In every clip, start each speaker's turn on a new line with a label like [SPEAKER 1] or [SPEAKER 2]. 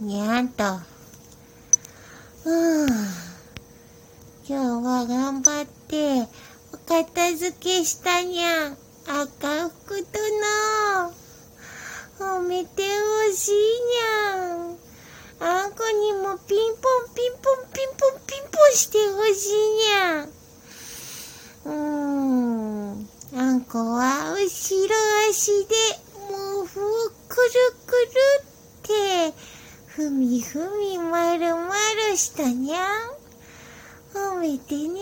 [SPEAKER 1] にゃんと。うん。今日は頑張って、お片付けしたにゃん。赤福との。褒めてほしいにゃん。あんこにもピンポンピンポンピンポンピンポンしてほしいにゃん。うーん。あんこは後ろ足で毛布をくるくるふみふみまるまるしたにゃん。褒めてに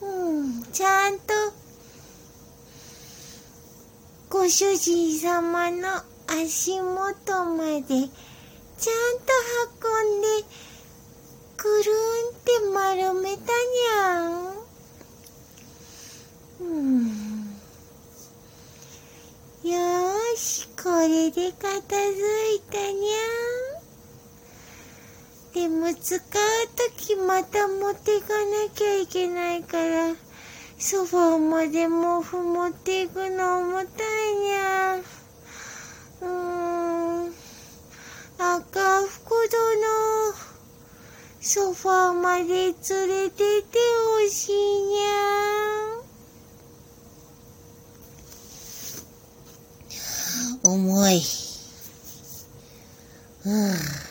[SPEAKER 1] ゃん。うん、ちゃんとご主人様の足元までちゃんと運んでくるんって丸めたにゃん。うんよーし、これで片付いたにゃ。でも使うときまた持っていかなきゃいけないから、ソファーまで毛布持っていくの重たいにゃん。うーん。赤福殿、ソファーまで連れてってほしいにゃん。重い。うん